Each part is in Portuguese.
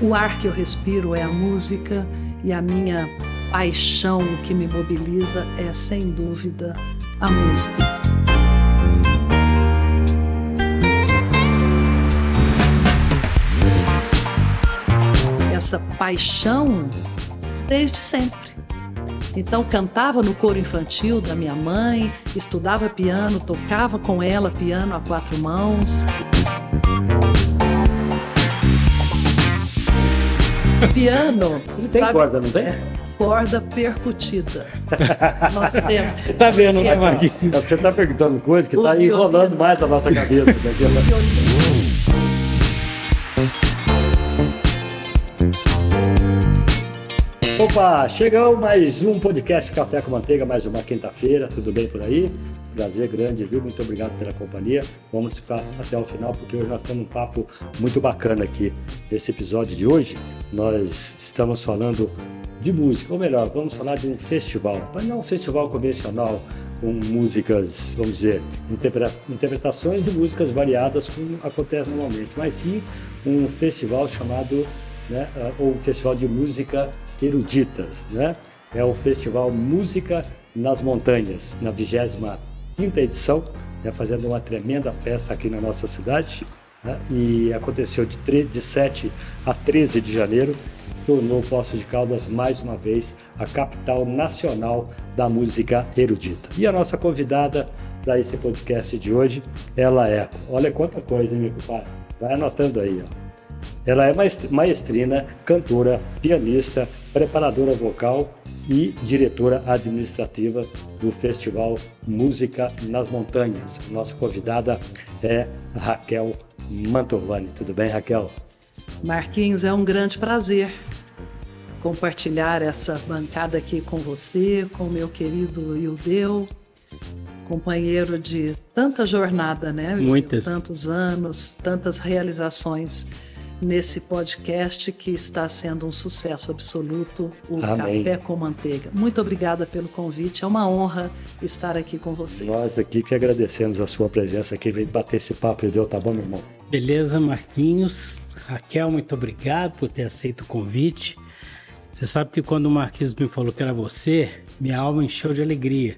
o ar que eu respiro é a música e a minha paixão que me mobiliza é, sem dúvida, a música. Essa paixão desde sempre. Então cantava no coro infantil da minha mãe, estudava piano, tocava com ela piano a quatro mãos. Piano. Tem sabe, corda, não tem? É, corda percutida. Nós temos. Tá vendo, né, Marquinhos? É, você tá perguntando coisa que o tá violino. enrolando mais a nossa cabeça. Daquela... Opa, chegou mais um podcast Café com Manteiga, mais uma quinta-feira. Tudo bem por aí? Prazer grande, viu? Muito obrigado pela companhia. Vamos ficar até o final, porque hoje nós temos um papo muito bacana aqui. Nesse episódio de hoje, nós estamos falando de música, ou melhor, vamos falar de um festival, mas não um festival convencional, com músicas, vamos dizer, interpretações e músicas variadas, como acontece normalmente, mas sim um festival chamado, né, ou Festival de Música Eruditas, né? É o Festival Música nas Montanhas, na 25 edição, né, fazendo uma tremenda festa aqui na nossa cidade. Né, e aconteceu de, de 7 a 13 de janeiro, tornou Poços de Caldas mais uma vez a capital nacional da música erudita. E a nossa convidada para esse podcast de hoje, ela é, olha quanta coisa, meu pai, vai anotando aí, ó. Ela é maestrina, cantora, pianista, preparadora vocal e diretora administrativa do Festival Música nas Montanhas. Nossa convidada é Raquel Mantovani. Tudo bem, Raquel? Marquinhos, é um grande prazer compartilhar essa bancada aqui com você, com meu querido Ildeu, companheiro de tanta jornada, né? Muitas. Tantos anos, tantas realizações nesse podcast que está sendo um sucesso absoluto, o Amém. Café com Manteiga. Muito obrigada pelo convite, é uma honra estar aqui com vocês. Nós aqui que agradecemos a sua presença aqui, veio bater esse papo, deu, tá bom, meu irmão? Beleza, Marquinhos. Raquel, muito obrigado por ter aceito o convite. Você sabe que quando o Marquinhos me falou que era você, minha alma encheu de alegria.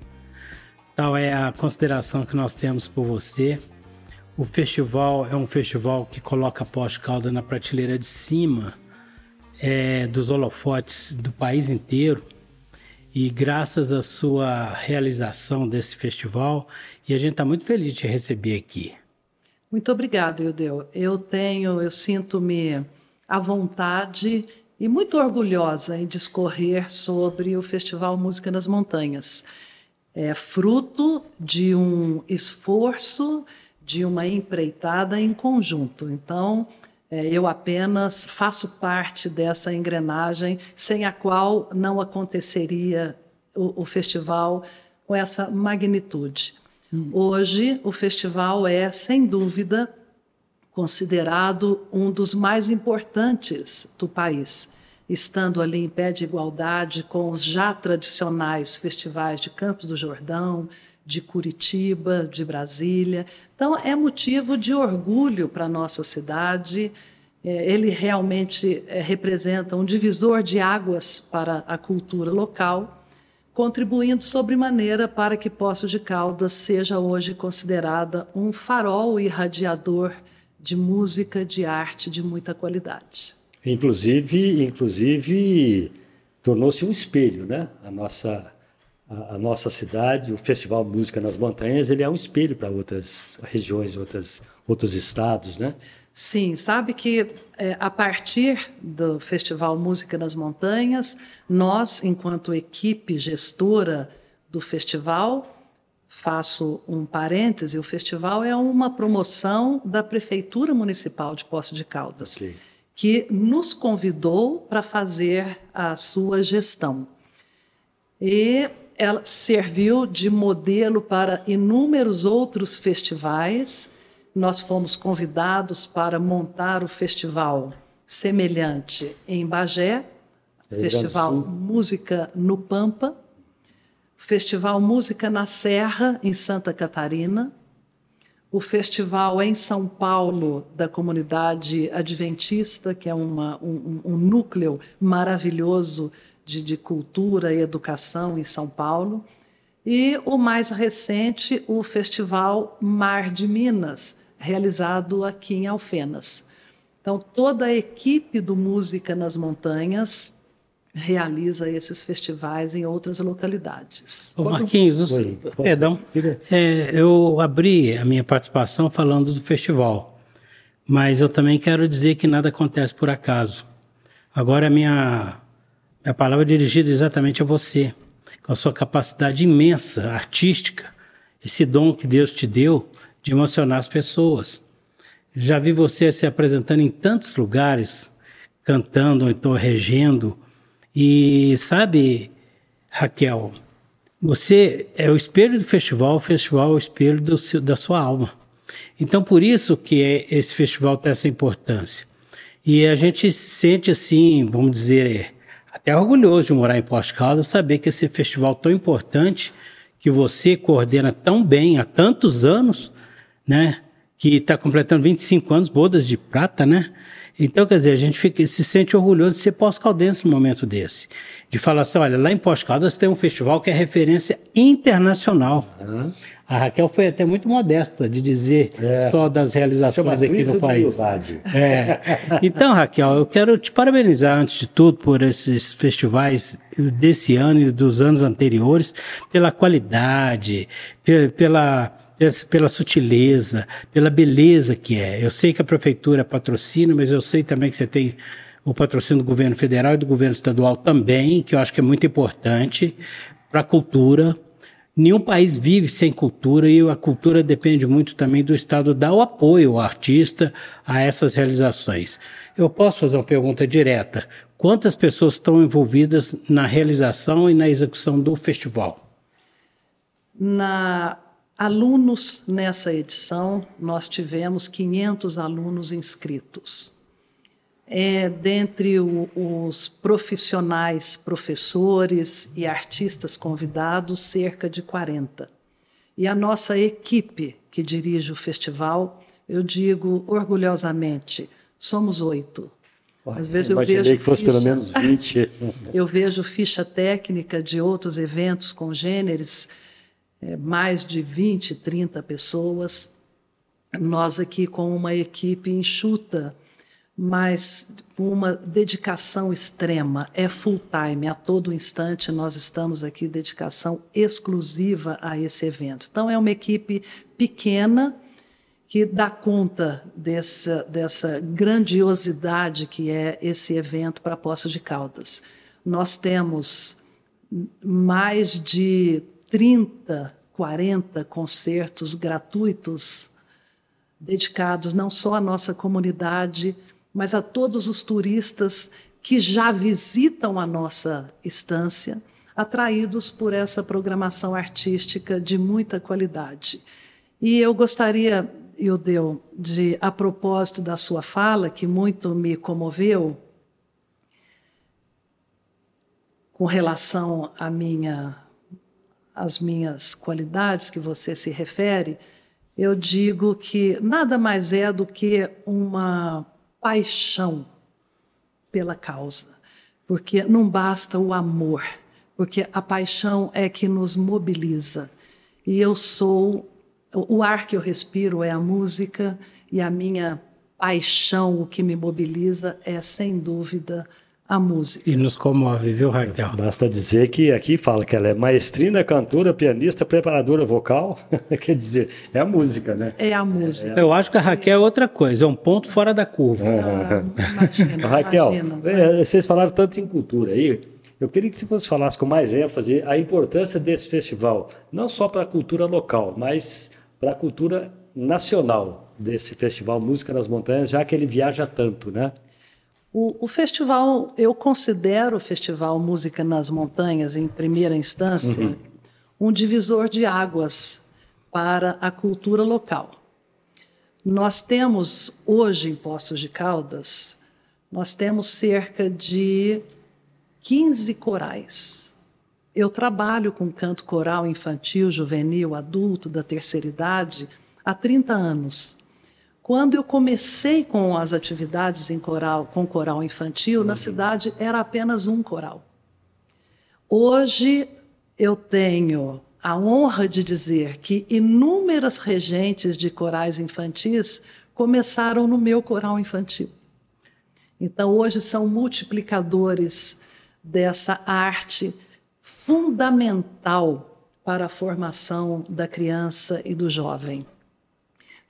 Tal é a consideração que nós temos por você o festival é um festival que coloca Pós Calda na prateleira de cima é, dos holofotes do país inteiro. E graças à sua realização desse festival, e a gente está muito feliz de te receber aqui. Muito obrigada, Ildeu. Eu tenho, eu sinto-me à vontade e muito orgulhosa em discorrer sobre o Festival Música nas Montanhas. É fruto de um esforço de uma empreitada em conjunto. Então, é, eu apenas faço parte dessa engrenagem sem a qual não aconteceria o, o festival com essa magnitude. Hum. Hoje, o festival é, sem dúvida, considerado um dos mais importantes do país, estando ali em pé de igualdade com os já tradicionais festivais de Campos do Jordão, de Curitiba, de Brasília. Então, é motivo de orgulho para a nossa cidade. É, ele realmente é, representa um divisor de águas para a cultura local, contribuindo sobremaneira para que Poços de Caldas seja hoje considerada um farol irradiador de música, de arte de muita qualidade. Inclusive, inclusive tornou-se um espelho, né? A nossa a, a, nossa cidade, o Festival Música nas Montanhas, ele é um espelho para outras regiões, outras, outros estados, né? Sim, sabe que é, a partir do Festival Música nas Montanhas, nós, enquanto equipe gestora do festival, faço um parêntese, o festival é uma promoção da Prefeitura Municipal de Poço de Caldas, okay. que nos convidou para fazer a sua gestão. E ela serviu de modelo para inúmeros outros festivais. Nós fomos convidados para montar o festival semelhante em Bagé, Festival Música no Pampa, Festival Música na Serra, em Santa Catarina, o festival em São Paulo da comunidade adventista, que é uma, um, um, núcleo maravilhoso de, de cultura e educação em São Paulo. E o mais recente, o Festival Mar de Minas, realizado aqui em Alfenas. Então, toda a equipe do Música nas Montanhas realiza esses festivais em outras localidades. Ô Marquinhos, Oi, perdão, é, eu abri a minha participação falando do festival, mas eu também quero dizer que nada acontece por acaso. Agora a minha, minha palavra é dirigida exatamente a você, com a sua capacidade imensa, artística, esse dom que Deus te deu de emocionar as pessoas. Já vi você se apresentando em tantos lugares, cantando, então regendo, e sabe, Raquel, você é o espelho do festival, o festival é o espelho do, da sua alma. Então, por isso que é, esse festival tem essa importância. E a gente se sente assim, vamos dizer, até orgulhoso de morar em Posto Caldas, saber que esse festival tão importante, que você coordena tão bem há tantos anos, né? Que está completando 25 anos, bodas de prata, né? Então, quer dizer, a gente fica, se sente orgulhoso de ser pós-caldense no momento desse. De falar assim, olha, lá em Pós-Caldas tem um festival que é referência internacional. Uhum. A Raquel foi até muito modesta de dizer é. só das realizações aqui no país. É. Então, Raquel, eu quero te parabenizar, antes de tudo, por esses festivais desse ano e dos anos anteriores, pela qualidade, pela pela sutileza, pela beleza que é. Eu sei que a prefeitura patrocina, mas eu sei também que você tem o patrocínio do governo federal e do governo estadual também, que eu acho que é muito importante para a cultura. Nenhum país vive sem cultura e a cultura depende muito também do Estado dar o apoio ao artista a essas realizações. Eu posso fazer uma pergunta direta. Quantas pessoas estão envolvidas na realização e na execução do festival? Na Alunos nessa edição, nós tivemos 500 alunos inscritos. É, dentre o, os profissionais, professores e artistas convidados, cerca de 40. E a nossa equipe que dirige o festival, eu digo orgulhosamente, somos oito. Às vezes eu vejo que fosse ficha, pelo menos 20. eu vejo ficha técnica de outros eventos congêneres é, mais de 20, 30 pessoas. Nós aqui com uma equipe enxuta, mas com uma dedicação extrema, é full time, a todo instante nós estamos aqui, dedicação exclusiva a esse evento. Então, é uma equipe pequena que dá conta dessa, dessa grandiosidade que é esse evento para Poços de Caldas. Nós temos mais de 30, 40 concertos gratuitos dedicados não só à nossa comunidade, mas a todos os turistas que já visitam a nossa estância, atraídos por essa programação artística de muita qualidade. E eu gostaria, Ildeu, de, a propósito da sua fala, que muito me comoveu, com relação à minha as minhas qualidades que você se refere, eu digo que nada mais é do que uma paixão pela causa, porque não basta o amor, porque a paixão é que nos mobiliza. E eu sou o ar que eu respiro é a música e a minha paixão, o que me mobiliza é sem dúvida a música. E nos comove, viu, Raquel? Basta dizer que aqui fala que ela é maestrina, cantora, pianista, preparadora vocal. Quer dizer, é a música, né? É a música. Eu acho que a Raquel é outra coisa, é um ponto fora da curva. Ah, imagina, Raquel, imagina, mas... vocês falaram tanto em cultura aí. Eu queria que você falasse com mais ênfase a importância desse festival, não só para a cultura local, mas para a cultura nacional desse festival Música nas Montanhas, já que ele viaja tanto, né? O, o, festival, eu considero o Festival Música nas Montanhas, em primeira instância, uhum. um divisor de águas para a cultura local. Nós temos hoje em Poços de Caldas, nós temos cerca de 15 corais. Eu trabalho com canto coral infantil, juvenil, adulto, da terceira idade há 30 anos. Quando eu comecei com as atividades em coral, com coral infantil, uhum. na cidade era apenas um coral. Hoje eu tenho a honra de dizer que inúmeras regentes de corais infantis começaram no meu coral infantil. Então, hoje são multiplicadores dessa arte fundamental para a formação da criança e do jovem.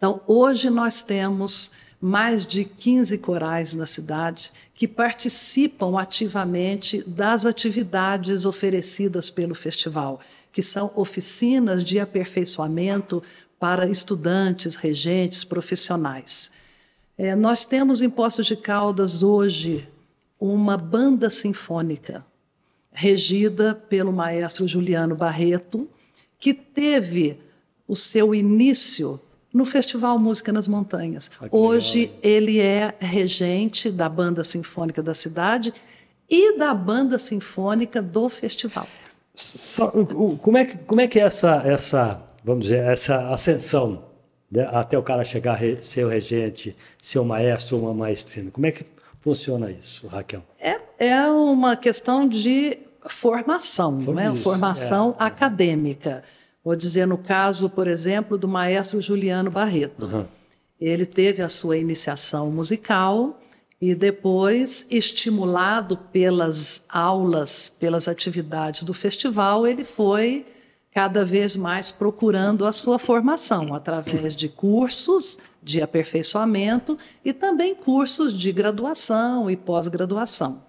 Então, hoje nós temos mais de 15 corais na cidade que participam ativamente das atividades oferecidas pelo festival, que são oficinas de aperfeiçoamento para estudantes, regentes, profissionais. É, nós temos em Poços de Caldas hoje uma banda sinfônica regida pelo maestro Juliano Barreto, que teve o seu início no Festival Música nas Montanhas. Ah, Hoje legal. ele é regente da banda sinfônica da cidade e da banda sinfônica do festival. Só, como, é que, como é que é essa, essa, vamos dizer, essa ascensão né, até o cara chegar a ser o regente, ser o maestro ou uma maestrina. Como é que funciona isso, Raquel? É, é uma questão de formação, né? formação é. acadêmica. Vou dizer no caso, por exemplo, do maestro Juliano Barreto. Uhum. Ele teve a sua iniciação musical e depois, estimulado pelas aulas, pelas atividades do festival, ele foi cada vez mais procurando a sua formação através de cursos de aperfeiçoamento e também cursos de graduação e pós-graduação.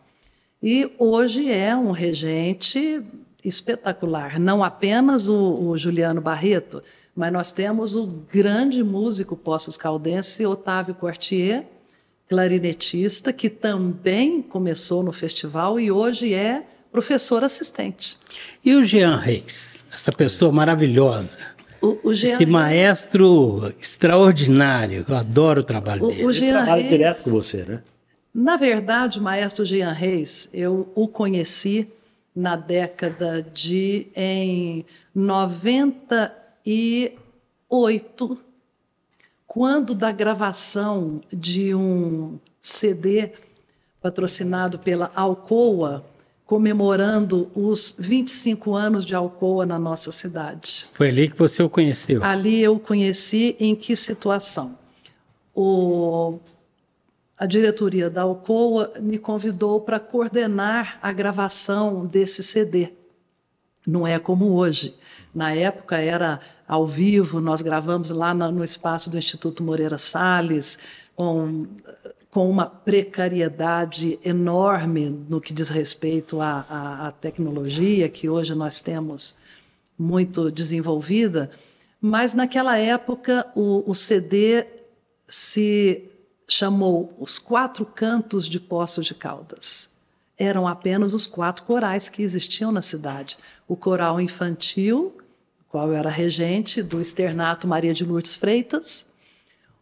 E hoje é um regente espetacular, não apenas o, o, Juliano Barreto, mas nós temos o grande músico Poços Caldense, Otávio Quartier, clarinetista, que também começou no festival e hoje é professor assistente. E o Jean Reis, essa pessoa maravilhosa? O, o Jean Esse Reis, maestro extraordinário, eu adoro o trabalho o, dele. O Jean Ele trabalha Reis, direto com você, né? Na verdade, o maestro Jean Reis, eu o conheci na década de em 98, quando da gravação de um CD patrocinado pela Alcoa, comemorando os 25 anos de Alcoa na nossa cidade. Foi ali que você o conheceu? Ali eu conheci em que situação? O, a diretoria da Alcoa me convidou para coordenar a gravação desse CD. Não é como hoje. Na época era ao vivo, nós gravamos lá no espaço do Instituto Moreira Salles, com com uma precariedade enorme no que diz respeito à, à, à, tecnologia, que hoje nós temos muito desenvolvida, mas naquela época o, o CD se chamou Os Quatro Cantos de Poços de Caldas. Eram apenas os quatro corais que existiam na cidade. O coral infantil, qual eu era regente, do externato Maria de Lourdes Freitas,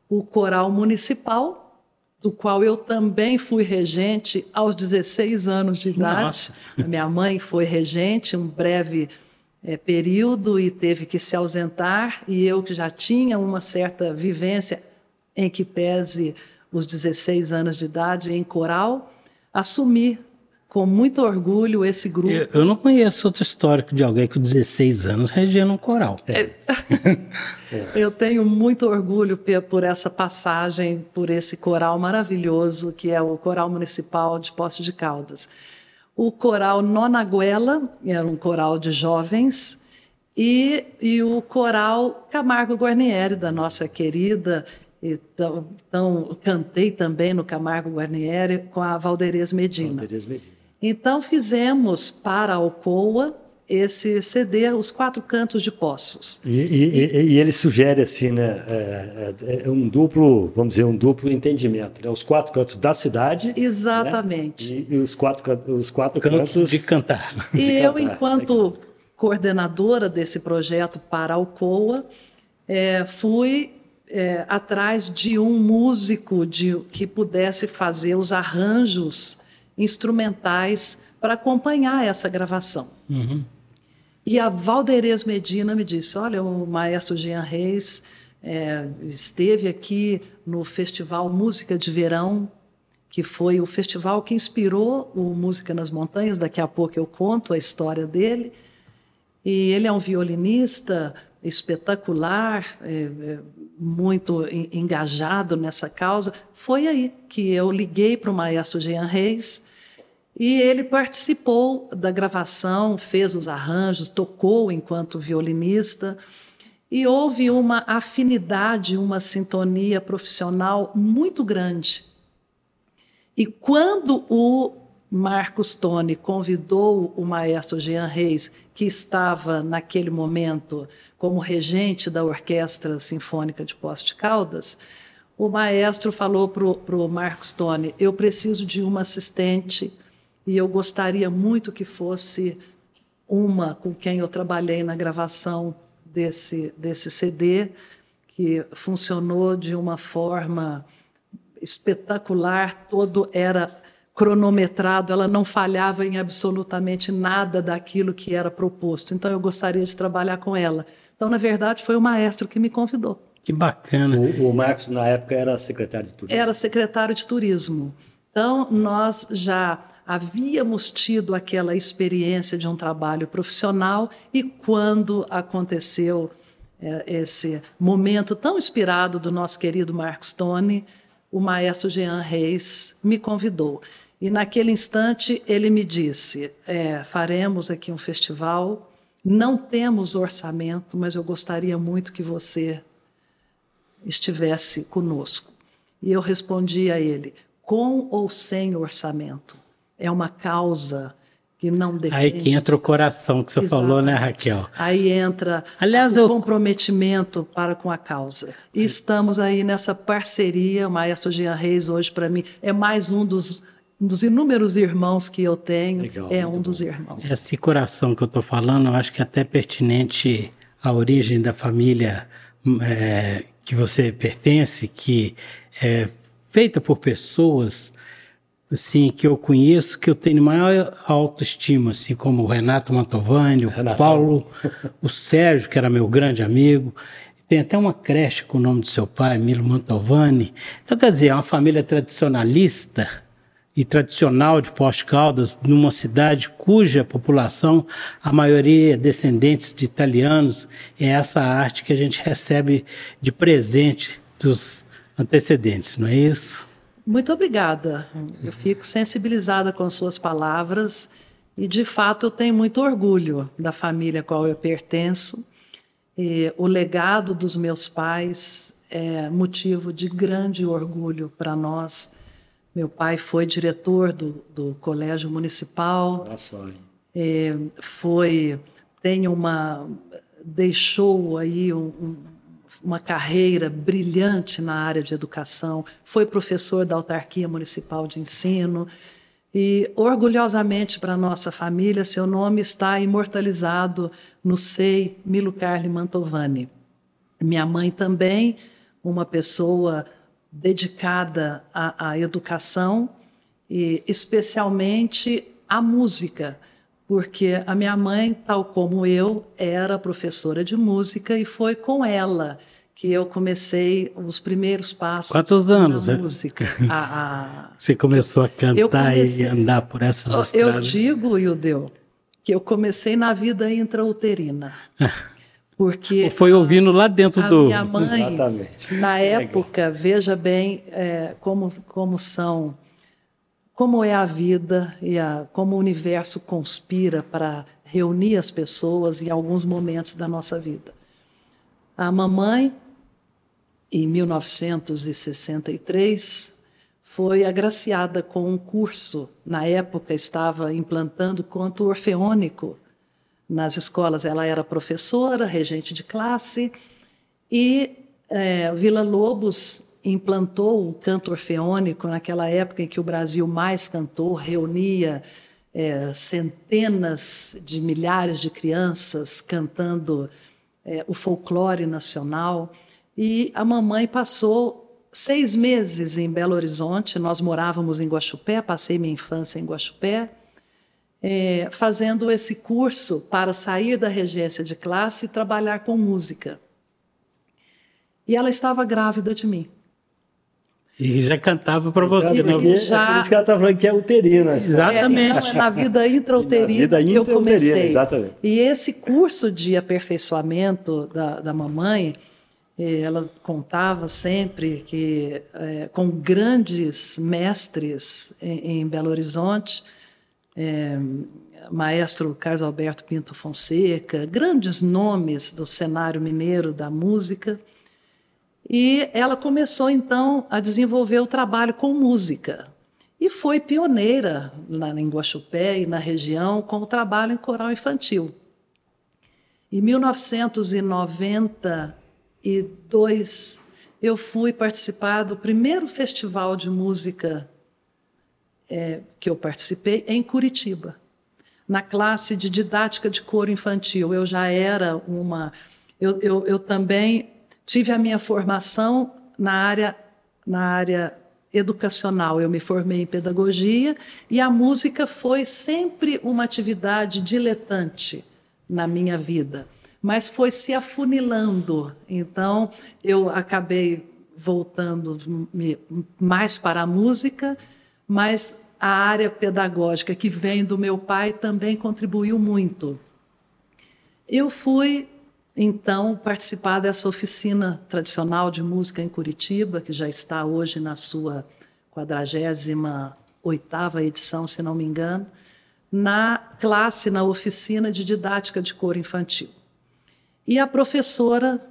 o coral municipal, do qual eu também fui regente aos 16 anos de idade. Nossa. A minha mãe foi regente um breve é, período e teve que se ausentar, e eu que já tinha uma certa vivência em que pese os 16 anos de idade em coral, assumi com muito orgulho esse grupo. Eu, eu não conheço outro histórico de alguém com 16 anos regendo um coral. É. eu tenho muito orgulho por essa passagem, por esse coral maravilhoso que é o Coral Municipal de Poço de Caldas. O coral Nonaguela, era um coral de jovens, e, e o coral Camargo Guarnieri, da nossa querida então, então, cantei também no Camargo Guarnieri com a Valderez Medina. Valderez Medina. Então fizemos para a Alcoa esse CD, Os Quatro Cantos de Poços. E, e, e, e ele sugere assim, né, é, é, é, um duplo, vamos dizer, um duplo entendimento, né? Os quatro cantos da cidade. Né? Exatamente. Né? E, os quatro, os quatro cantos, cantos de cantar. E de eu, cantar. enquanto coordenadora desse projeto para a Alcoa, é, fui é, atrás de um músico de, que pudesse fazer os arranjos instrumentais para acompanhar essa gravação. Uhum. E a Valderez Medina me disse: Olha, o maestro Jean Reis é, esteve aqui no Festival Música de Verão, que foi o festival que inspirou o Música nas Montanhas. Daqui a pouco eu conto a história dele. E ele é um violinista espetacular, é, é, muito engajado nessa causa. Foi aí que eu liguei para o maestro Jean Reis e ele participou da gravação, fez os arranjos, tocou enquanto violinista. E houve uma afinidade, uma sintonia profissional muito grande. E quando o Marcos Tone convidou o maestro Jean Reis, que estava naquele momento como regente da Orquestra Sinfônica de Poste de Caldas, o maestro falou para o Marcos Tone: Eu preciso de uma assistente e eu gostaria muito que fosse uma com quem eu trabalhei na gravação desse, desse CD, que funcionou de uma forma espetacular, todo era cronometrado, ela não falhava em absolutamente nada daquilo que era proposto. Então eu gostaria de trabalhar com ela. Então, na verdade, foi o maestro que me convidou. Que bacana. O, o Marcos, na época, era secretário de turismo. Era secretário de turismo. Então, nós já havíamos tido aquela experiência de um trabalho profissional e quando aconteceu é, esse momento tão inspirado do nosso querido Marcos Tone, o maestro Jean Reis me convidou. E naquele instante ele me disse: é, faremos aqui um festival, não temos orçamento, mas eu gostaria muito que você estivesse conosco. E eu respondi a ele: com ou sem orçamento? É uma causa que não depende. Aí que entra o coração que você Exatamente. falou, né, Raquel? Aí entra Aliás, o eu... comprometimento para com a causa. E estamos aí nessa parceria. O Maestro Jean Reis, hoje, para mim, é mais um dos, dos inúmeros irmãos que eu tenho. Legal, é um dos irmãos. Esse coração que eu estou falando, eu acho que é até pertinente à origem da família é, que você pertence, que é feita por pessoas assim, que eu conheço, que eu tenho maior autoestima, assim como o Renato Mantovani, o Renato. Paulo, o Sérgio, que era meu grande amigo. Tem até uma creche com o nome do seu pai, Milo Mantovani. Então, quer dizer, é uma família tradicionalista e tradicional de Poste Caldas, numa cidade cuja população, a maioria é descendentes de italianos. É essa arte que a gente recebe de presente dos antecedentes, não é isso? Muito obrigada. Eu fico sensibilizada com suas palavras e, de fato, eu tenho muito orgulho da família a qual eu pertenço. E o legado dos meus pais é motivo de grande orgulho para nós. Meu pai foi diretor do, do colégio municipal. Nossa. É, foi tem uma deixou aí um, um uma carreira brilhante na área de educação, foi professor da autarquia municipal de ensino e orgulhosamente para nossa família seu nome está imortalizado no SEI Milo Carli Mantovani. Minha mãe também, uma pessoa dedicada à, à educação e especialmente à música porque a minha mãe, tal como eu, era professora de música e foi com ela que eu comecei os primeiros passos Quantos anos, na é? música. A, a... Você começou a cantar comecei... e andar por essas eu estradas? Eu digo, Ildeu, que eu comecei na vida intrauterina. Porque foi ouvindo lá dentro a do. Minha mãe, Exatamente. na época, veja bem é, como, como são como é a vida e a, como o universo conspira para reunir as pessoas em alguns momentos da nossa vida. A mamãe, em 1963, foi agraciada com um curso. Na época, estava implantando canto orfeônico nas escolas. Ela era professora, regente de classe, e é, Vila Lobos implantou o canto orfeônico naquela época em que o Brasil mais cantou, reunia é, centenas de milhares de crianças cantando é, o folclore nacional. E a mamãe passou seis meses em Belo Horizonte, nós morávamos em Guaxupé, passei minha infância em Guaxupé, é, fazendo esse curso para sair da regência de classe e trabalhar com música. E ela estava grávida de mim. E já cantava para você, Então, né? Já- É por isso que ela está falando que é uterina. Exatamente. É, então é na vida intrauterina Na vida que eu intrauterina, comecei. exatamente. E esse curso de aperfeiçoamento da, da mamãe, ela contava sempre que eh, com grandes mestres em, em Belo Horizonte, eh, maestro Carlos Alberto Pinto Fonseca, grandes nomes do cenário mineiro da música. E ela começou então a desenvolver o trabalho com música. E foi pioneira lá em Guaxupé e na região com o trabalho em coral infantil. Em 1992, eu fui participar do primeiro festival de música eh, que eu participei em Curitiba, na classe de didática de coro infantil. Eu já era uma. Eu, eu, eu também tive a minha formação na área, na área educacional. Eu me formei em pedagogia e a música foi sempre uma atividade diletante na minha vida, mas foi se afunilando. Então, eu acabei voltando mais para a música, mas a área pedagógica que vem do meu pai também contribuiu muito. Eu fui, então, participar dessa oficina tradicional de música em Curitiba, que já está hoje na sua 48ª edição, se não me engano, na classe, na oficina de didática de coro infantil. E a professora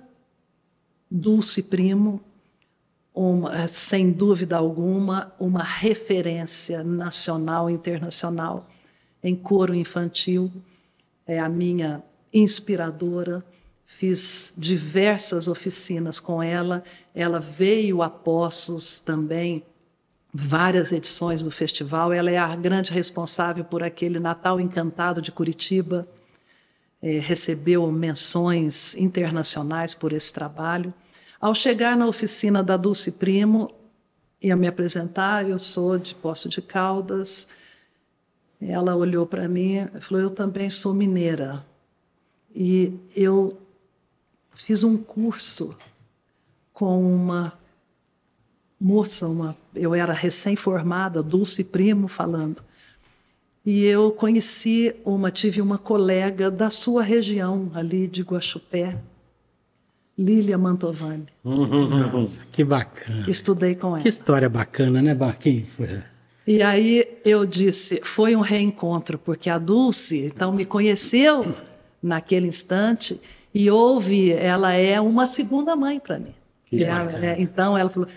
Dulce Primo, uma, sem dúvida alguma, uma referência nacional e internacional em coro infantil, é a minha inspiradora. Fiz diversas oficinas com ela. Ela veio a Poços também, várias edições do festival. Ela é a grande responsável por aquele Natal Encantado de Curitiba. Eh, recebeu menções internacionais por esse trabalho. Ao chegar na oficina da Dulce Primo, ia me apresentar, eu sou de Poço de Caldas. Ela olhou para mim e falou: Eu também sou mineira. E eu fiz um curso com uma moça, uma, eu era recém-formada, Dulce Primo falando. E eu conheci uma, tive uma colega da sua região, ali de Guaxupé, Lília Mantovani. Nossa, que bacana. Estudei com ela. Que história bacana, né, Marquinhos? E aí eu disse, foi um reencontro, porque a Dulce, então, me conheceu naquele instante e houve, ela é uma segunda mãe para mim. Ela- é, então ela falou,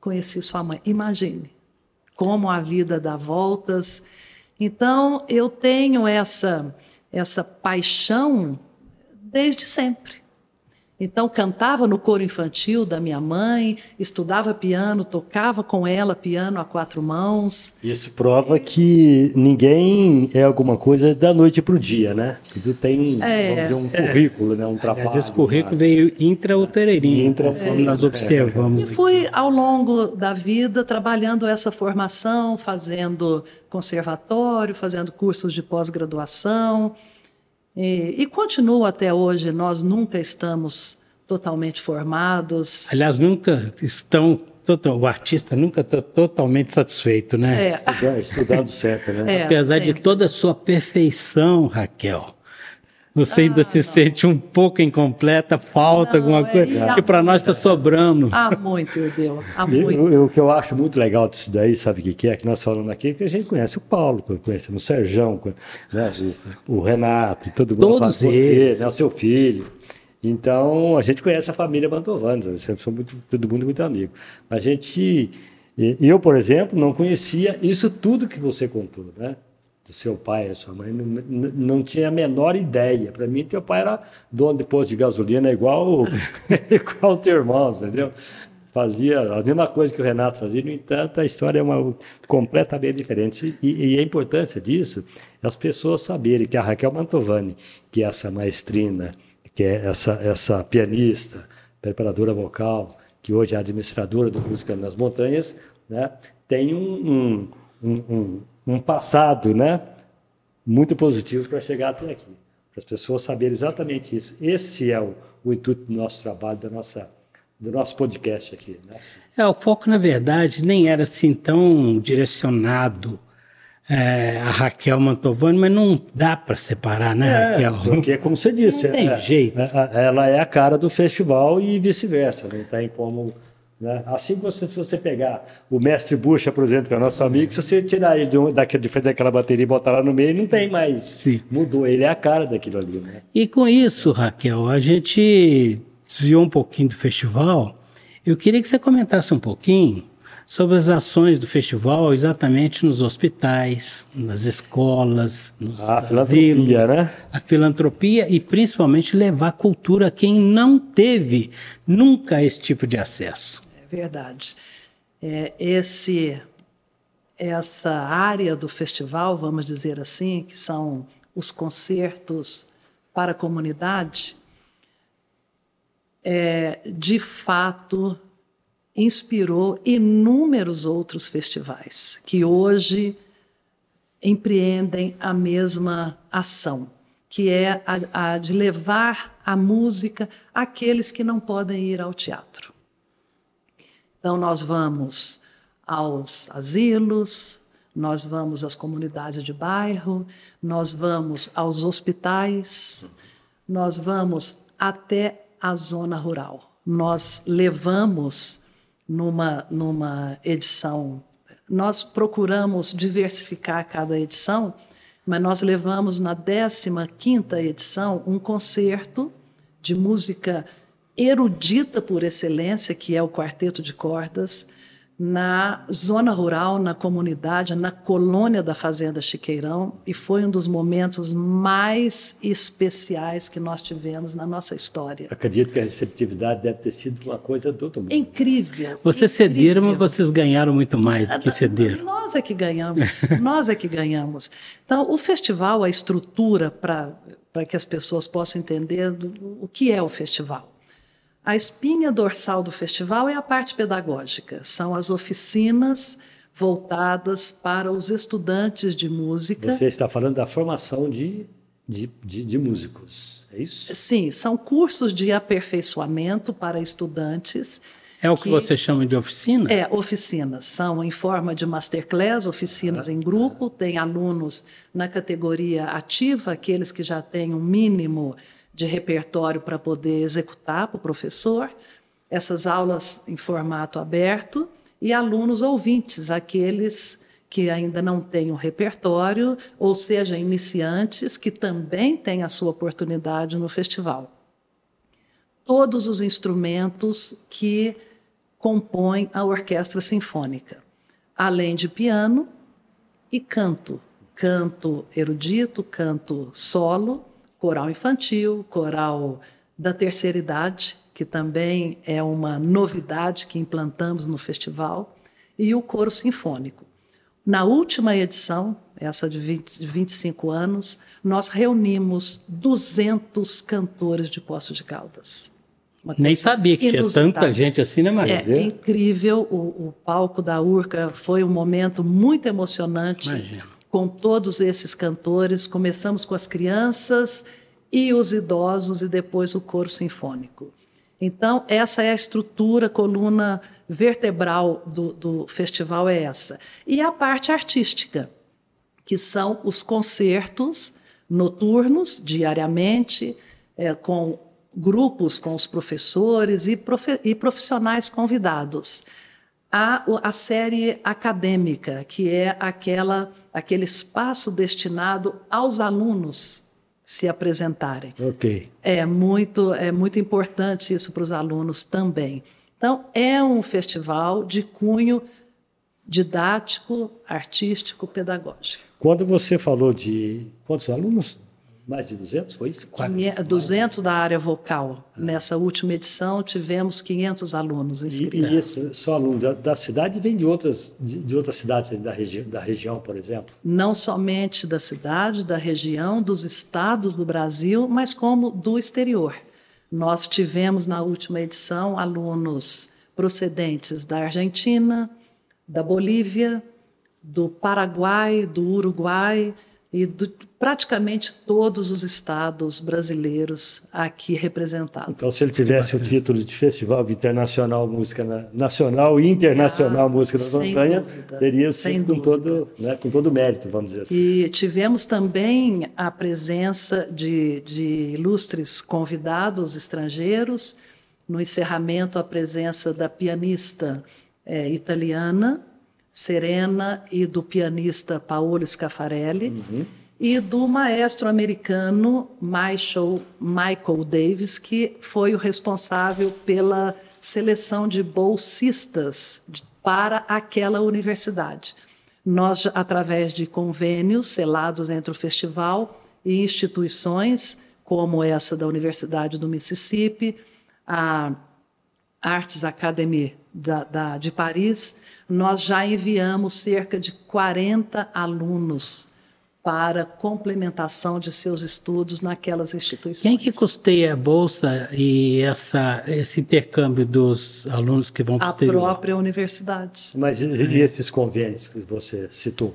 conheci sua mãe. Imagine como a vida dá voltas. Então eu tenho essa essa paixão desde sempre. Então cantava no coro infantil da minha mãe, estudava piano, tocava com ela piano a quatro mãos. Isso prova que ninguém é alguma coisa da noite para o dia, né? Tudo tem, É. vamos dizer, um currículo, né? um trabalho. Aliás, esse currículo né? veio intrauterino, Intra- conforme nós observamos. E fui, ao longo da vida, trabalhando essa formação, fazendo conservatório, fazendo cursos de pós-graduação. E, e continuo até hoje. Nós nunca estamos totalmente formados. Aliás, nunca estão. o artista nunca está totalmente satisfeito, né? É, Estudando, estudando sempre, né? é, Apesar de sempre. toda a sua perfeição, Raquel, você ainda Ah, se não. sente um pouco incompleta, falta Não, alguma é, coisa, que para nós está sobrando. Há muito, há E muito. o, o que eu acho muito legal disso daí, sabe o que, que é? Que nós falamos aqui, que a gente conhece o Paulo, conhecemos o Sérgio, né? o, o Renato, todo mundo Todos fala, você, né? o seu filho. Então, a gente conhece a família Mantovani, sempre somos muito, todo mundo muito amigo. A gente, eu, por exemplo, não conhecia isso tudo que você contou, né? Do seu pai e sua mãe, não, não- tinha a menor ideia. Para mim, teu pai era dono de posto de gasolina, igual, o teu irmão, entendeu? Fazia a mesma coisa que o Renato fazia, no entanto, a história é uma completamente diferente. E, e a importância disso é as pessoas saberem que a Raquel Mantovani, que é essa maestrina, que é essa, essa pianista, preparadora vocal, que hoje é administradora do Música nas Montanhas, né, tem um, um, um- um passado né, muito positivo para chegar até aqui. Para as pessoas saberem exatamente isso. Esse é o, o intuito do nosso trabalho, da nossa, do nosso podcast aqui. Né? É, o foco, na verdade, nem era assim tão direcionado é, a Raquel Mantovani, mas não dá para separar, né, é, Raquel? Porque, como você disse, não tem é, jeito. É, ela é a cara do festival e vice-versa. Não tem como. Né? Assim você, se você pegar o mestre Bucha, por exemplo, que é nosso amigo, se você tirar ele de, um, daquele, de frente daquela bateria e botar lá no meio, não tem mais. Sim. Mudou, ele é a cara daquilo ali. Né? E com isso, Raquel, a gente desviou um pouquinho do festival. Eu queria que você comentasse um pouquinho sobre as ações do festival exatamente nos hospitais, nas escolas, nos a asilos, filantropia, né? A filantropia e principalmente levar cultura a quem não teve nunca esse tipo de acesso. Verdade. É, esse, essa área do festival, vamos dizer assim, que são os concertos para a comunidade, é, de fato inspirou inúmeros outros festivais que hoje empreendem a mesma ação, que é a, a de levar a música àqueles que não podem ir ao teatro. Então, nós vamos aos asilos, nós vamos às comunidades de bairro, nós vamos aos hospitais, nós vamos até a zona rural. Nós levamos numa, numa edição. Nós procuramos diversificar cada edição, mas nós levamos na 15ª edição um concerto de música erudita por excelência, que é o quarteto de cordas, na zona rural, na comunidade, na colônia da Fazenda Chiqueirão, e foi um dos momentos mais especiais que nós tivemos na nossa história. Acredito que a receptividade deve ter sido uma coisa do outro mundo. Incrível. Vocês incrível. cederam, mas vocês ganharam muito mais do que cederam. Nós é que ganhamos, nós é que ganhamos. Então, o festival, a estrutura para que as pessoas possam entender do, o que é o festival. A espinha dorsal do festival é a parte pedagógica, são as oficinas voltadas para os estudantes de música. Você está falando da formação de, de, de, de músicos, é isso? Sim, são cursos de aperfeiçoamento para estudantes. É o que, que você chama de oficina? É, oficinas. São em forma de masterclass, oficinas ah, em grupo. Tem alunos na categoria ativa, aqueles que já têm um mínimo de repertório para poder executar para o professor, essas aulas em formato aberto, e alunos ouvintes, aqueles que ainda não têm o repertório, ou seja, iniciantes que também têm a sua oportunidade no festival. Todos os instrumentos que compõem a orquestra sinfônica, além de piano e canto, canto erudito, canto solo coral infantil, coral da terceira idade, que também é uma novidade que implantamos no festival, e o coro sinfônico. Na última edição, essa de, 20, de 25 anos, nós reunimos 200 cantores de Poço de Caldas. Nem sabia que tinha tanta gente assim, né, Maria? É, é incrível. O, o, palco da Urca foi um momento muito emocionante. Imagina com todos esses cantores. Começamos com as crianças e os idosos e depois o coro sinfônico. Então, essa é a estrutura, a coluna vertebral do, do festival é essa. E a parte artística, que são os concertos noturnos, diariamente, é, com grupos com os professores e, profe e profissionais convidados. Há a série acadêmica, que é aquela aquele espaço destinado aos alunos se apresentarem. Ok. É muito, é muito importante isso para os alunos também. Então, é um festival de cunho didático, artístico, pedagógico. Quando você falou de quantos alunos? Mais de 200, foi isso? 200 da área vocal. Nessa última edição, tivemos 500 alunos inscritos. E, e esse, só aluno da, da, cidade vem de outras, de, de outras cidades da, regi da região, por exemplo? Não somente da cidade, da região, dos estados do Brasil, mas como do exterior. Nós tivemos na última edição alunos procedentes da Argentina, da Bolívia, do Paraguai, do Uruguai, e do, praticamente todos os estados brasileiros aqui representados. Então, se ele tivesse o título de Festival Internacional Música Nacional e Internacional ah, Música da Montanha, dúvida, teria sido com todo, né, com todo mérito, vamos dizer assim. E tivemos também a presença de, de ilustres convidados estrangeiros, no encerramento a presença da pianista é, italiana, Serena e do pianista Paolo Scafarelli uhum. E do maestro americano Michael, Michael Davis, que foi o responsável pela seleção de bolsistas para aquela universidade. Nós, através de convênios selados entre o festival e instituições, como essa da Universidade do Mississippi, a Arts Academy da, da, de Paris, nós já enviamos cerca de 40 alunos para complementação de seus estudos naquelas instituições. Quem que custeia a bolsa e essa, esse intercâmbio dos alunos que vão para? A própria universidade. Mas e, e esses convênios que você citou?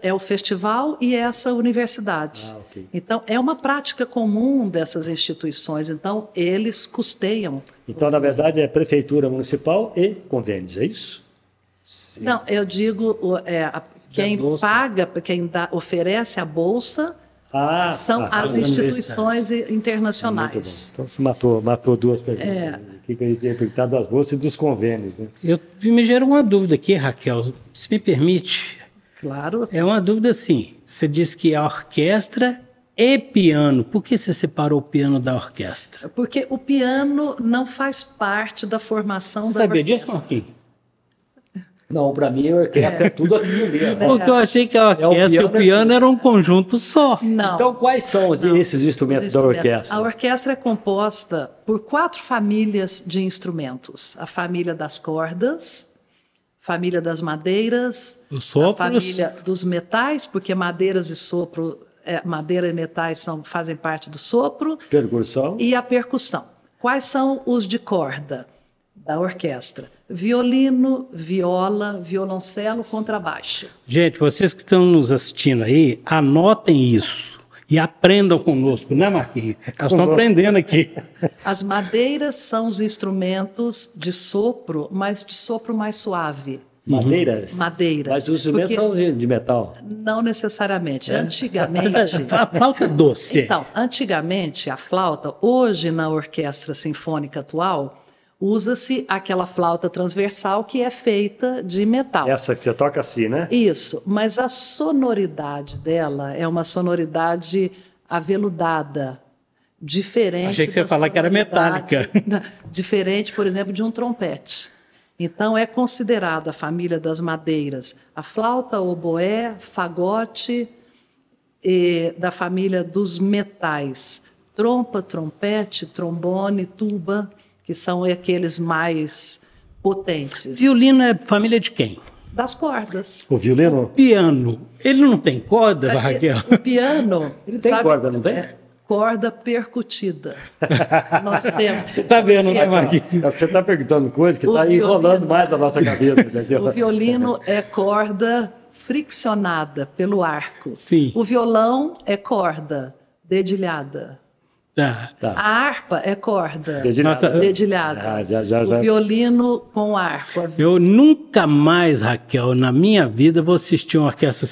É o festival e essa universidade. Ah, okay. Então, é uma prática comum dessas instituições. Então, eles custeiam. Então, na verdade, é prefeitura municipal e convênios, é isso? Sim. Não, eu digo é, quem paga, quem dá, oferece a bolsa ah, são ah, as instituições internacionais. então você matou, matou duas perguntas. É. O que eu ia perguntar das bolsas e dos convênios. Né? Eu me gera uma dúvida aqui, Raquel, se me permite. Claro. É uma dúvida assim. Você disse que a orquestra e piano. Por que você separou o piano da orquestra? Porque o piano não faz parte da formação você da sabia orquestra. disso, Marquinhos? Não, para mim a orquestra é, é tudo aquilo ali. Né? Porque eu achei que a orquestra é o piano, e o piano é... eram um conjunto só. Não. Então quais são não. esses instrumentos, instrumentos da orquestra? A orquestra é composta por quatro famílias de instrumentos. A família das cordas, família das madeiras, a família dos metais, porque madeiras e sopro, é, madeira e metais são, fazem parte do sopro. Percussão. E a percussão. Quais são os de corda da orquestra? Violino, viola, violoncelo, contrabaixo. Gente, vocês que estão nos assistindo aí, anotem isso e aprendam conosco, né, Marquinhos? Nós estamos aprendendo aqui. As madeiras são os instrumentos de sopro, mas de sopro mais suave. Madeiras? Uhum. Madeira. Mas os instrumentos são de metal? Não necessariamente. É? Antigamente. a flauta doce. Então, antigamente, a flauta, hoje na orquestra sinfônica atual, usa-se aquela flauta transversal que é feita de metal. Essa que você toca assim, né? Isso, mas a sonoridade dela é uma sonoridade aveludada, diferente. Achei que você ia falar que era metálica. Diferente, por exemplo, de um trompete. Então é considerada a família das madeiras a flauta, oboé, fagote, e da família dos metais, trompa, trompete, trombone, tuba que são aqueles mais potentes. Violino é família de quem? Das cordas. O violino? O piano. Ele não tem corda, é, Raquel? O piano. Ele tem sabe, corda, não tem? É, corda percutida. Nós temos. Você está vendo, né, Marquinhos? É, você está perguntando coisa que está enrolando mais a nossa cabeça. o violino é corda friccionada pelo arco. Sim. O violão é corda dedilhada. Tá. tá. A harpa é corda. Dedilhada. Nossa, Dedilhada. Ah, já, já, o violino com arco. Eu nunca mais, Raquel, na minha vida, vou assistir uma orquestra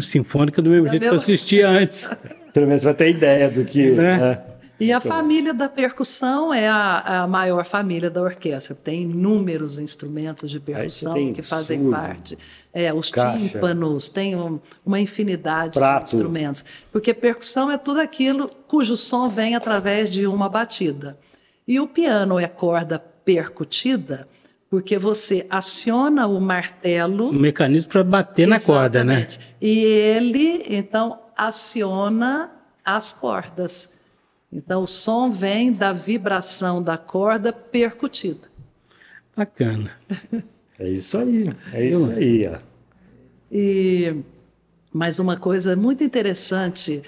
sinfônica do mesmo da jeito que eu assistia antes. Pelo menos vai ter ideia do que. Né? né? E a família da percussão é a, a, maior família da orquestra. Tem inúmeros instrumentos de percussão que fazem surdo, parte. É, os caixa, tímpanos, tem um, uma infinidade prato. de instrumentos. Porque percussão é tudo aquilo cujo som vem através de uma batida. E o piano é corda percutida, porque você aciona o martelo. O mecanismo para bater na corda, né? E ele, então, aciona as cordas. Então, o som vem da vibração da corda percutida. Bacana. É isso aí, é isso aí. Ó. E mais uma coisa muito interessante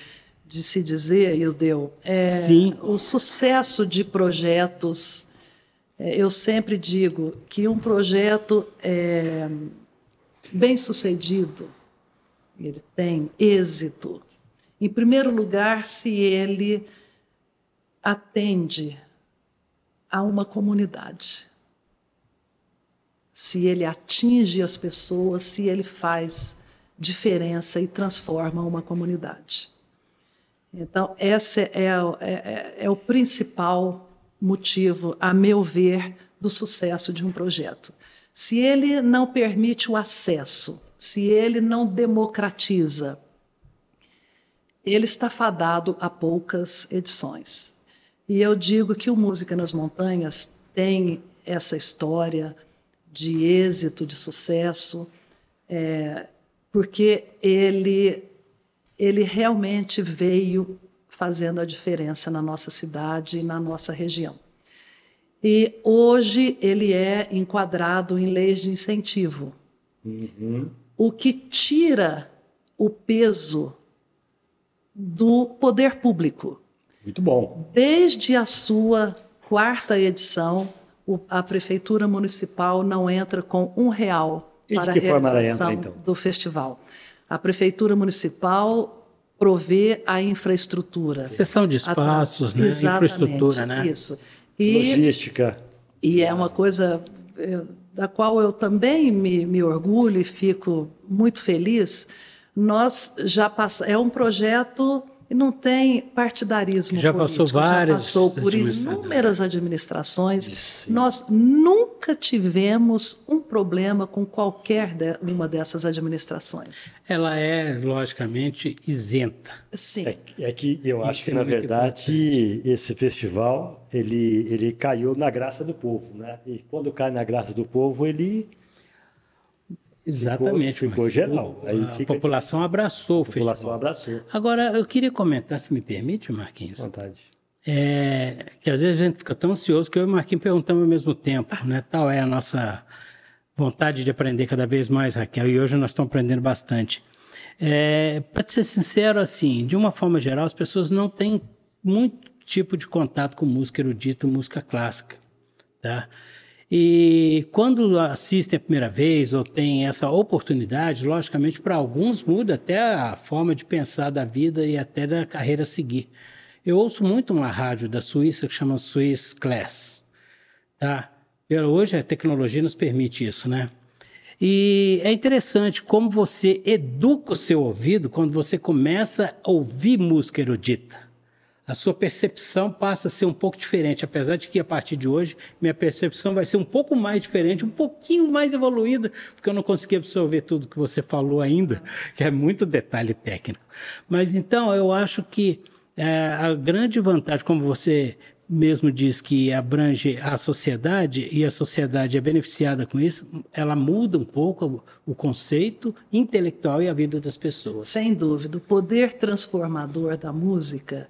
de se dizer, Ildeu, é Sim. o sucesso de projetos. É, eu sempre digo que um projeto é bem sucedido ele tem êxito, em primeiro lugar, se ele atende a uma comunidade, se ele atinge as pessoas, se ele faz diferença e transforma uma comunidade. Então, esse é, é, é, é o principal motivo, a meu ver, do sucesso de um projeto. Se ele não permite o acesso, se ele não democratiza, ele está fadado a poucas edições. E eu digo que o Música nas Montanhas tem essa história de êxito, de sucesso, é, porque ele, ele realmente veio fazendo a diferença na nossa cidade e na nossa região. E hoje ele é enquadrado em leis de incentivo, uhum. o que tira o peso do poder público. Muito bom. Desde a sua quarta edição, a prefeitura municipal não entra com um real e para a realização entra, então? do festival. A prefeitura municipal provê a infraestrutura. Sessão de espaços, né? infraestrutura, né? Isso. E, Logística. E é uma coisa eh, da qual eu também me, me orgulho e fico muito feliz. Nós já passamos. É um projeto e não tem partidarismo já político. Passou várias já passou por inúmeras administrações. Isso. Nós nunca tivemos um problema com qualquer de, uma dessas administrações. Ela é, logicamente, isenta. Sim. É, é que eu Isso acho que, é na verdade, importante. esse festival ele, ele caiu na graça do povo. Né? E quando cai na graça do povo, ele Exatamente. Ficou, ficou geral. Aí a fica... população abraçou o festival. A população abraçou. Agora, eu queria comentar, se me permite, Marquinhos. Vontade. É, que às vezes a gente fica tão ansioso que eu e o Marquinhos perguntamos ao mesmo tempo, né? Tal é a nossa vontade de aprender cada vez mais, Raquel, e hoje nós estamos aprendendo bastante. É, Para ser sincero, assim, de uma forma geral, as pessoas não têm muito tipo de contato com música erudita, música clássica, tá? E quando assistem a primeira vez ou têm essa oportunidade, logicamente para alguns muda até a forma de pensar da vida e até da carreira a seguir. Eu ouço muito uma rádio da Suíça que chama Swiss Class, tá? Hoje a tecnologia nos permite isso, né? E é interessante como você educa o seu ouvido quando você começa a ouvir música erudita a sua percepção passa a ser um pouco diferente, apesar de que a partir de hoje minha percepção vai ser um pouco mais diferente, um pouquinho mais evoluída, porque eu não consegui absorver tudo que você falou ainda, que é muito detalhe técnico. Mas então eu acho que é, a grande vantagem, como você mesmo diz que abrange a sociedade e a sociedade é beneficiada com isso, ela muda um pouco o conceito intelectual e a vida das pessoas. Sem dúvida, o poder transformador da música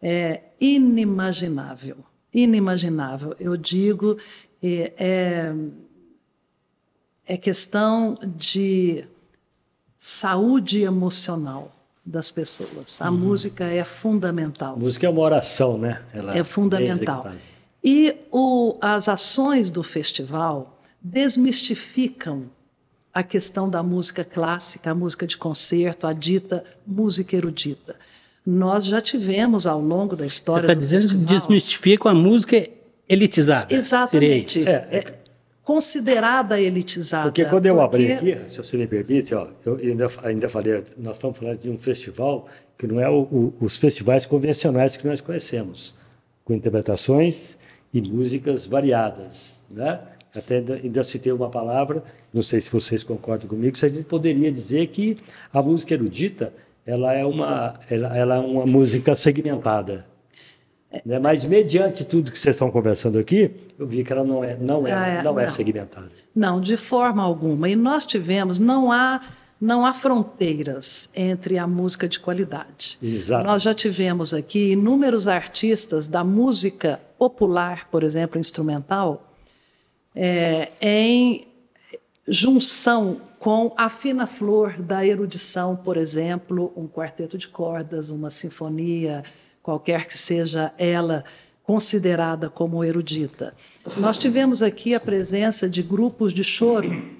é inimaginável. Inimaginável. Eu digo, é, é, é questão de saúde emocional das pessoas. A uhum. música é fundamental. A música é uma oração, né? Ela é fundamental. É e o, as ações do festival desmistificam a questão da música clássica, a música de concerto, a dita música erudita nós já tivemos ao longo da história. Você está dizendo que desmistifica a música elitizada. Exatamente. É, é, considerada elitizada. Porque quando eu porque... abri aqui, se você me permite, ó, eu ainda, ainda falei, nós estamos falando de um festival que não é o, o, os festivais convencionais que nós conhecemos, com interpretações e músicas variadas, né? Até ainda, ainda citei uma palavra, não sei se vocês concordam comigo, se a gente poderia dizer que a música erudita ela é uma, ela, ela é uma música segmentada. Né? Mas mediante tudo que vocês estão conversando aqui, eu vi que ela não é, não é, ah, é não, não é segmentada. Não, de forma alguma. E nós tivemos, não há não há fronteiras entre a música de qualidade. Exato. Nós já tivemos aqui inúmeros artistas da música popular, por exemplo, instrumental, é, em junção com a fina flor da erudição, por exemplo, um quarteto de cordas, uma sinfonia, qualquer que seja ela considerada como erudita. Nós tivemos aqui a presença de grupos de choro.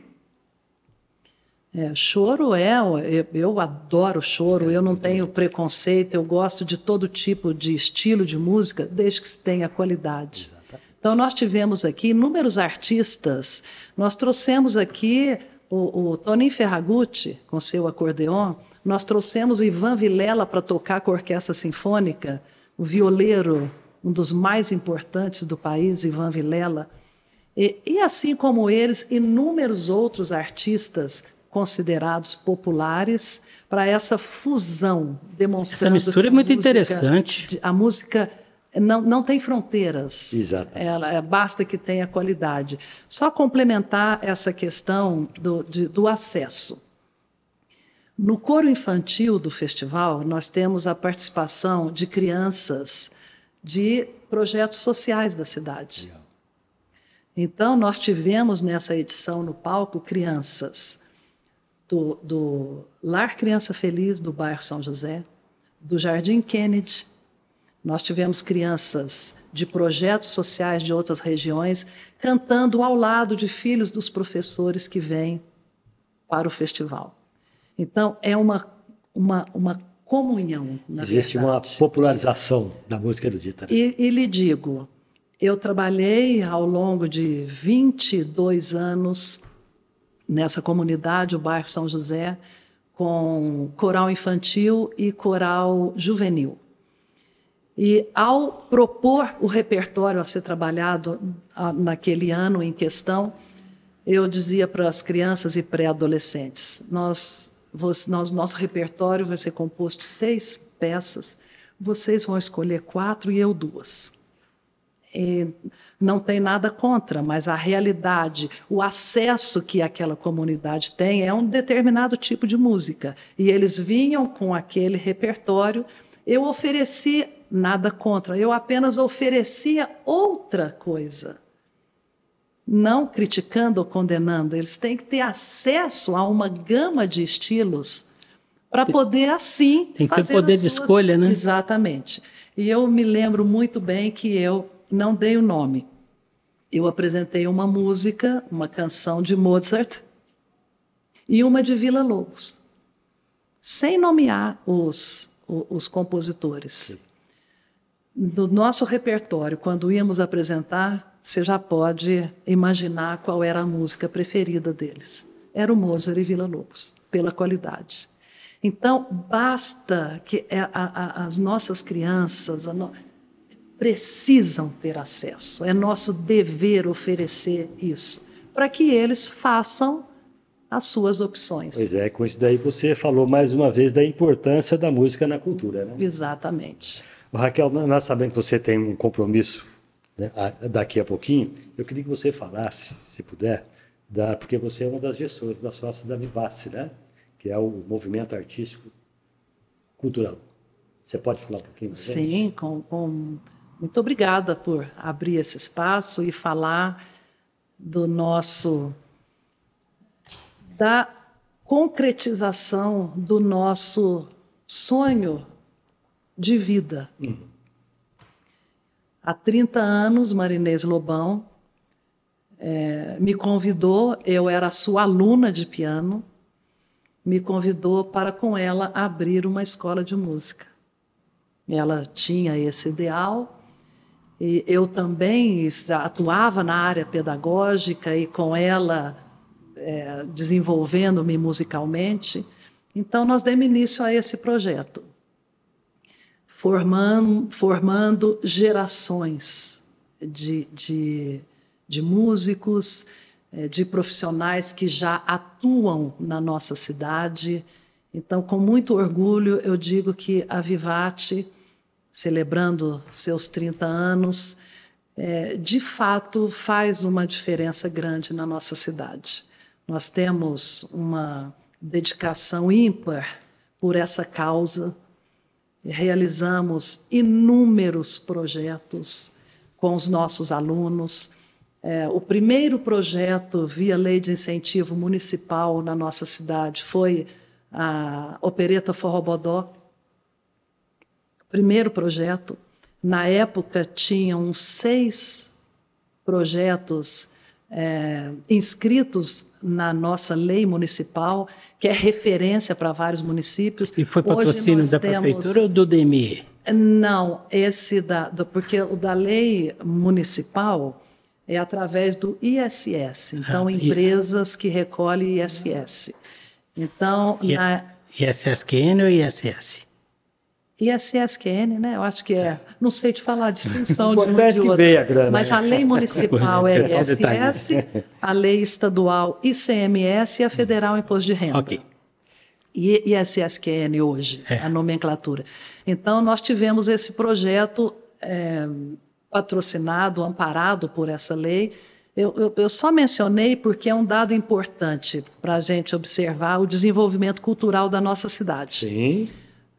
É, choro é, eu, eu adoro choro, eu não tenho preconceito, eu gosto de todo tipo de estilo de música, desde que tenha qualidade. Então, nós tivemos aqui inúmeros artistas, nós trouxemos aqui o, o Toninho Ferragutti, com seu acordeon, nós trouxemos o Ivan Vilela para tocar com a Orquestra Sinfônica, o violeiro, um dos mais importantes do país, Ivan Vilela. E, e assim como eles, inúmeros outros artistas considerados populares para essa fusão, demonstrando essa mistura é muito interessante. A música não, não tem fronteiras. Exato. Ela, é, basta que tenha qualidade. Só complementar essa questão do, de, do acesso. No coro infantil do festival, nós temos a participação de crianças de projetos sociais da cidade. Então, nós tivemos nessa edição no palco crianças do, do Lar Criança Feliz do bairro São José, do Jardim Kennedy. Nós tivemos crianças de projetos sociais de outras regiões cantando ao lado de filhos dos professores que vêm para o festival. Então, é uma, uma, uma comunhão. Existe verdade. uma popularização da música erudita. Né? E, e lhe digo, eu trabalhei ao longo de 22 anos nessa comunidade, o bairro São José, com coral infantil e coral juvenil. E ao propor o repertório a ser trabalhado naquele ano em questão, eu dizia para as crianças e pré-adolescentes: nós, nós, nosso repertório vai ser composto de seis peças, vocês vão escolher quatro e eu duas. E não tem nada contra, mas a realidade, o acesso que aquela comunidade tem é um determinado tipo de música. E eles vinham com aquele repertório. Eu ofereci nada contra, eu apenas oferecia outra coisa. Não criticando ou condenando, eles têm que ter acesso a uma gama de estilos para poder assim. Tem que ter poder de escolha, né? Exatamente. E eu me lembro muito bem que eu não dei o nome. Eu apresentei uma música, uma canção de Mozart e uma de Vila Lobos, sem nomear os, os, os compositores. Do nosso repertório, quando íamos apresentar, você já pode imaginar qual era a música preferida deles. Era o Mozart e Vila Lobos, pela qualidade. Então, basta que a, a, as nossas crianças, no precisam ter acesso. É nosso dever oferecer isso, para que eles façam as suas opções. Pois é, com isso daí você falou mais uma vez da importância da música na cultura, né? Exatamente. Raquel, nós sabemos que você tem um compromisso né, daqui a pouquinho. Eu queria que você falasse, se puder, da, porque você é uma das gestoras, da sócia da Vivace, né? Que é o movimento artístico cultural. Você pode falar um pouquinho? Sim, com, com muito obrigada por abrir esse espaço e falar do nosso da concretização do nosso sonho de vida. Uhum. Há 30 anos, Marinês Lobão é, me convidou, eu era sua aluna de piano, me convidou para com ela abrir uma escola de música. Ela tinha esse ideal e eu também atuava na área pedagógica e com ela é, desenvolvendo-me musicalmente. Então, nós demos início a esse projeto, formando, formando gerações de, de, de músicos, é, de profissionais que já atuam na nossa cidade. Então, com muito orgulho, eu digo que a Vivate celebrando seus 30 anos, é, de fato faz uma diferença grande na nossa cidade. Nós temos uma dedicação ímpar por essa causa, realizamos inúmeros projetos com os nossos alunos. É, o primeiro projeto via lei de incentivo municipal na nossa cidade foi a Opereta Forrobodó, primeiro projeto. Na época, tinham seis projetos é, inscritos na nossa lei municipal, que é referência para vários municípios. E foi patrocínio da temos... prefeitura ou do DMI? Não, esse da, do, porque o da lei municipal é através do ISS. Então, ah, empresas que recolhem ISS. Então, I, na... ISSQN ou ISS? ISSQN, né? Eu acho que é. Não sei te falar a distinção de um e de outro. A grana, mas a né? lei municipal é ISS, a lei estadual ICMS e a federal Imposto de Renda. Ok. E ISSQN hoje, é. a nomenclatura. Então, nós tivemos esse projeto é, patrocinado, amparado por essa lei. Eu, eu, eu, só mencionei porque é um dado importante para a gente observar o desenvolvimento cultural da nossa cidade. Sim.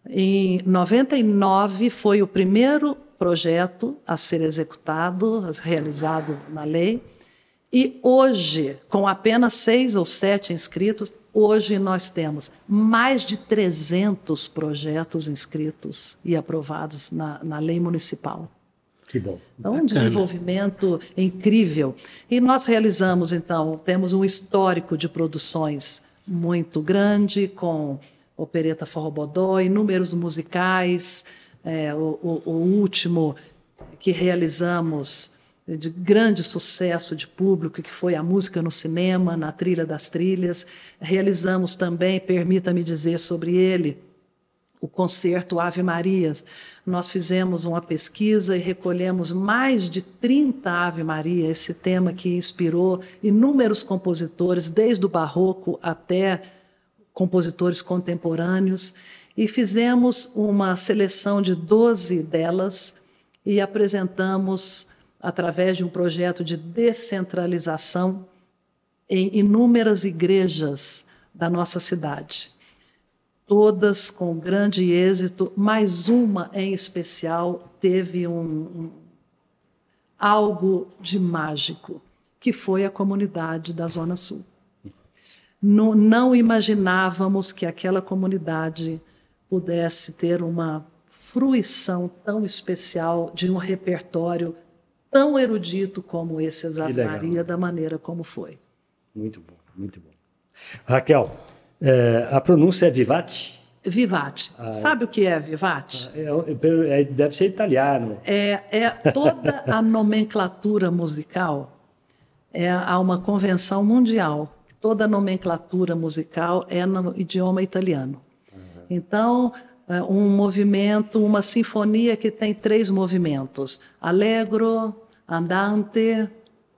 Em 99 foi o primeiro projeto a ser executado, realizado na lei. E hoje, com apenas seis ou sete inscritos, hoje nós temos mais de 300 projetos inscritos e aprovados na, na lei municipal. Que bom. Então, um desenvolvimento incrível. E nós realizamos, então, temos um histórico de produções muito grande, com Opereta Forrobodó, inúmeros musicais, é, o, o, o último que realizamos de grande sucesso de público, que foi a música no cinema, na trilha das trilhas. Realizamos também, permita-me dizer sobre ele, o concerto Ave Marias. Nós fizemos uma pesquisa e recolhemos mais de 30 Ave Maria, esse tema que inspirou inúmeros compositores, desde o barroco até compositores contemporâneos, e fizemos uma seleção de 12 delas e apresentamos, através de um projeto de descentralização, em inúmeras igrejas da nossa cidade. Todas com grande êxito, mas uma em especial teve um, um algo de mágico, que foi a comunidade da Zona Sul não, não imaginávamos que aquela comunidade pudesse ter uma fruição tão especial de um repertório tão erudito como esse Ave Maria, da maneira como foi. Muito bom, muito bom. Raquel, é, a pronúncia é Vivati? Vivati. Ah, Sabe o que é Vivati? É, é, é, deve ser italiano. É, é toda a nomenclatura musical. É, há uma convenção mundial toda a nomenclatura musical é no idioma italiano. Uhum. Então, é, um movimento, uma sinfonia que tem três movimentos: allegro, andante,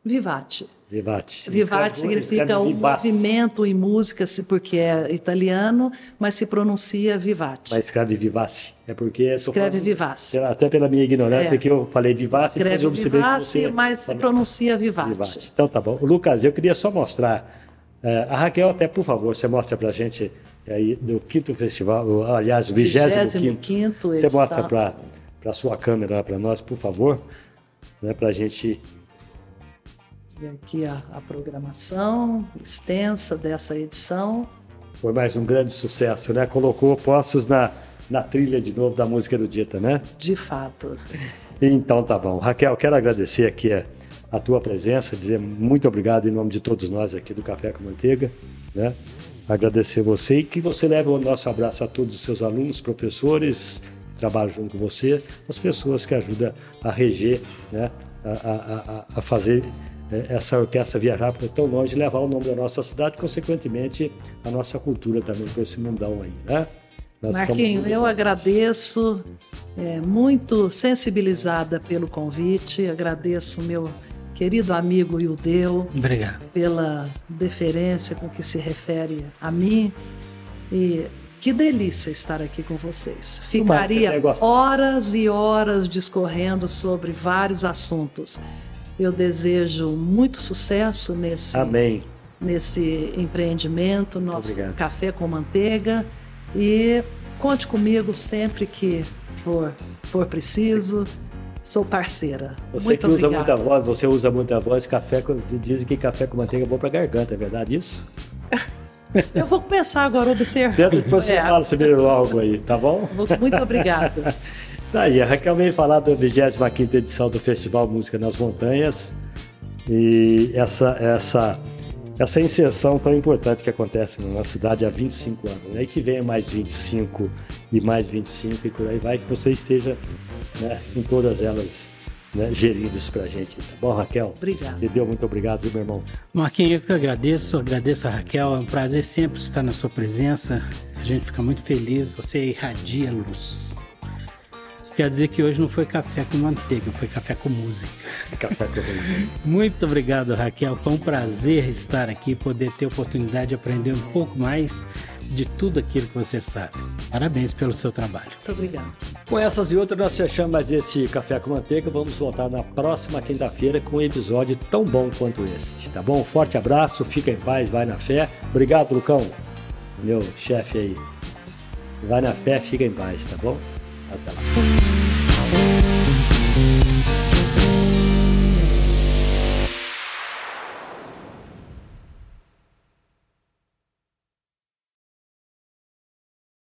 vivace. Vivate. Vivate significa um movimento em música, porque é italiano, mas se pronuncia vivate. Mas escreve vivace. É porque. Escreve falando, vivace. Até pela minha ignorância, é. que eu falei vivace, escreve eu vivace, mas se pronuncia vivate. vivate. Então tá bom. Lucas, eu queria só mostrar é, a Raquel, até por favor, você mostra para a gente aí do quinto festival, aliás, vigésimo quinto. Você mostra para a sua câmera para nós, por favor, né, para a gente. E aqui a, a programação extensa dessa edição. Foi mais um grande sucesso, né? Colocou postos na, na trilha de novo da música erudita, né? De fato. Então tá bom. Raquel, quero agradecer aqui a a tua presença, dizer muito obrigado em nome de todos nós aqui do Café com Manteiga, né? Agradecer você e que você leve o nosso abraço a todos os seus alunos, professores, trabalham junto com você, as pessoas que ajudam a reger, né? a, a, a fazer é, essa orquestra viajar para tão longe e levar o nome da nossa cidade, consequentemente a nossa cultura também para esse mundão aí, né? Nós Marquinho, eu agradeço, é, muito sensibilizada pelo convite, agradeço meu querido amigo Ildeu. Obrigado. Pela deferência com que se refere a mim. E que delícia estar aqui com vocês. Ficaria horas e horas discorrendo sobre vários assuntos. Eu desejo muito sucesso nesse, Amém. nesse empreendimento, nosso Obrigado. café com manteiga. E conte comigo sempre que for, for preciso. Sim. Sou parceira. Você Muito que usa muita voz, você usa muita voz, café, dizem que café com manteiga é bom para garganta, é verdade isso? Eu vou começar agora a observar. Depois você é. fala sobre algo aí, tá bom? Muito obrigada. tá aí, a Raquel veio falar da 25 edição do Festival Música nas Montanhas. E essa, essa, essa inserção tão importante que acontece na cidade há 25 anos. Né? E que venha mais 25 e mais 25 e por aí vai, que você esteja né, em todas elas né, gerindo isso pra gente. Tá bom, Raquel? Obrigada. Me deu muito obrigado, viu, meu irmão? Marquinhos, eu que agradeço, agradeço a Raquel, é um prazer sempre estar na sua presença. A gente fica muito feliz, você irradia luz. Quer dizer que hoje não foi café com manteiga, foi café com música. Café com música. Muito obrigado, Raquel. Foi um prazer estar aqui, poder ter a oportunidade de aprender um pouco mais de tudo aquilo que você sabe. Parabéns pelo seu trabalho. Muito obrigada. Com essas e outras, nós fechamos mais esse Café com Manteiga. Vamos voltar na próxima quinta-feira com um episódio tão bom quanto esse, tá bom? Um forte abraço, fica em paz, vai na fé. Obrigado, Lucão, meu chefe aí. Vai na fé, fica em paz, tá bom? Até lá.